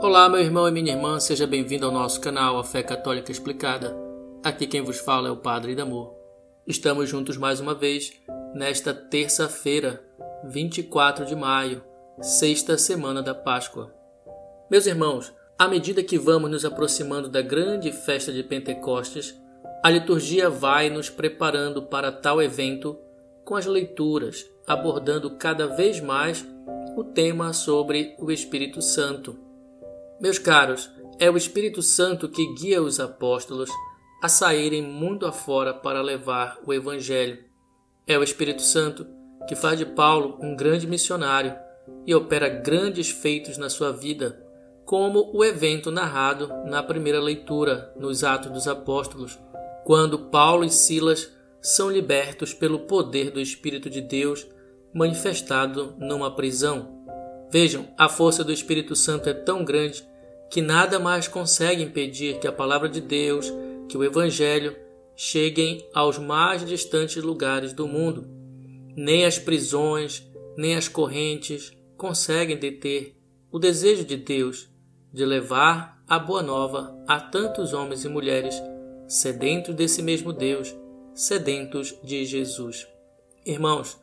Olá, meu irmão e minha irmã, seja bem-vindo ao nosso canal A Fé Católica Explicada. Aqui quem vos fala é o Padre Damor. Estamos juntos mais uma vez nesta terça-feira, 24 de maio, sexta semana da Páscoa. Meus irmãos, à medida que vamos nos aproximando da grande festa de Pentecostes, a liturgia vai nos preparando para tal evento com as leituras, abordando cada vez mais o tema sobre o Espírito Santo. Meus caros, é o Espírito Santo que guia os apóstolos a saírem mundo afora para levar o Evangelho. É o Espírito Santo que faz de Paulo um grande missionário e opera grandes feitos na sua vida, como o evento narrado na primeira leitura nos Atos dos Apóstolos, quando Paulo e Silas são libertos pelo poder do Espírito de Deus manifestado numa prisão. Vejam, a força do Espírito Santo é tão grande que nada mais consegue impedir que a palavra de Deus, que o Evangelho, cheguem aos mais distantes lugares do mundo. Nem as prisões, nem as correntes conseguem deter o desejo de Deus de levar a boa nova a tantos homens e mulheres sedentos desse mesmo Deus, sedentos de Jesus. Irmãos,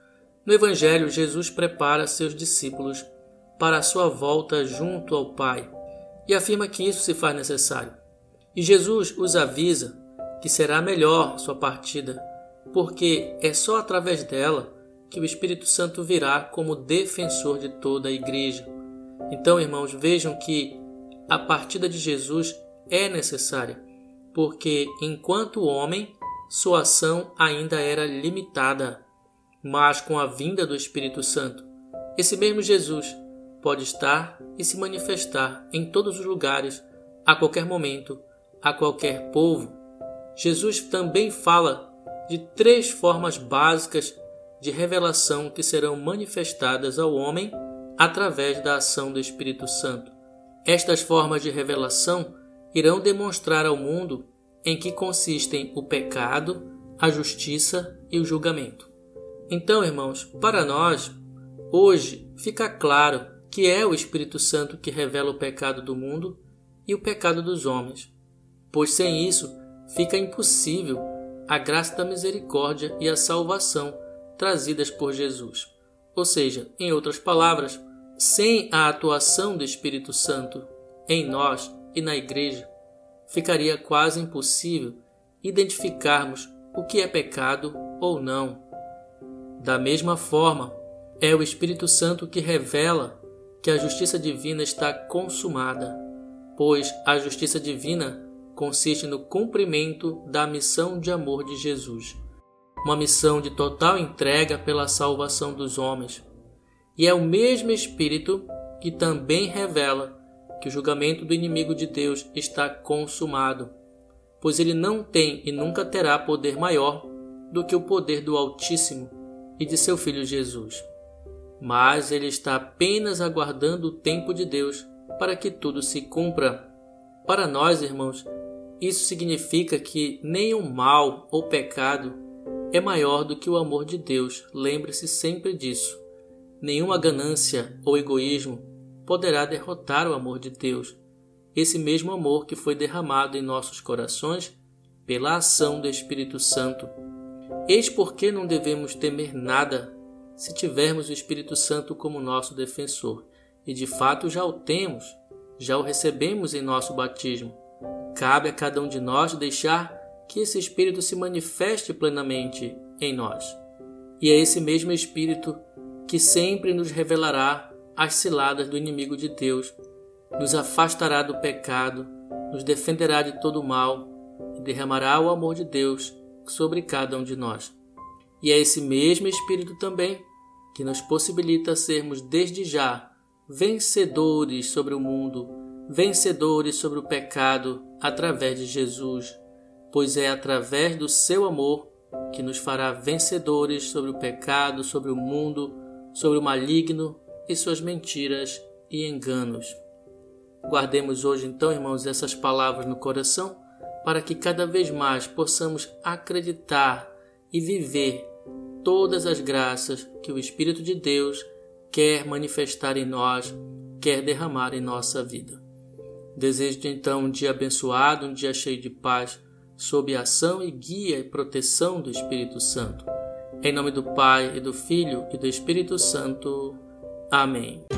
no Evangelho, Jesus prepara seus discípulos para a sua volta junto ao Pai e afirma que isso se faz necessário. E Jesus os avisa que será melhor sua partida, porque é só através dela que o Espírito Santo virá como defensor de toda a igreja. Então, irmãos, vejam que a partida de Jesus é necessária, porque enquanto homem, sua ação ainda era limitada, mas com a vinda do Espírito Santo, esse mesmo Jesus pode estar e se manifestar em todos os lugares, a qualquer momento, a qualquer povo. Jesus também fala de três formas básicas de revelação que serão manifestadas ao homem através da ação do Espírito Santo. Estas formas de revelação irão demonstrar ao mundo em que consistem o pecado, a justiça e o julgamento. Então, irmãos, para nós, hoje fica claro que é o Espírito Santo que revela o pecado do mundo e o pecado dos homens, pois sem isso fica impossível a graça da misericórdia e a salvação trazidas por Jesus. Ou seja, em outras palavras, sem a atuação do Espírito Santo em nós e na Igreja, ficaria quase impossível identificarmos o que é pecado ou não. Da mesma forma, é o Espírito Santo que revela que a justiça divina está consumada, pois a justiça divina consiste no cumprimento da missão de amor de Jesus, uma missão de total entrega pela salvação dos homens. E é o mesmo Espírito que também revela que o julgamento do inimigo de Deus está consumado, pois ele não tem e nunca terá poder maior do que o poder do Altíssimo e de seu Filho Jesus mas ele está apenas aguardando o tempo de Deus para que tudo se cumpra. Para nós, irmãos, isso significa que nenhum mal ou pecado é maior do que o amor de Deus. Lembre-se sempre disso. Nenhuma ganância ou egoísmo poderá derrotar o amor de Deus, esse mesmo amor que foi derramado em nossos corações pela ação do Espírito Santo. Eis porque não devemos temer nada se tivermos o Espírito Santo como nosso defensor. E de fato já o temos, já o recebemos em nosso batismo. Cabe a cada um de nós deixar que esse Espírito se manifeste plenamente em nós. E é esse mesmo Espírito que sempre nos revelará as ciladas do inimigo de Deus, nos afastará do pecado, nos defenderá de todo o mal e derramará o amor de Deus sobre cada um de nós. E é esse mesmo Espírito também que nos possibilita sermos desde já vencedores sobre o mundo, vencedores sobre o pecado através de Jesus, pois é através do seu amor que nos fará vencedores sobre o pecado, sobre o mundo, sobre o maligno e suas mentiras e enganos. Guardemos hoje, então, irmãos, essas palavras no coração para que cada vez mais possamos acreditar e viver todas as graças que o Espírito de Deus quer manifestar em nós, quer derramar em nossa vida. Desejo então um dia abençoado, um dia cheio de paz, sob a ação e guia e proteção do Espírito Santo. Em nome do Pai, e do Filho e do Espírito Santo. Amém.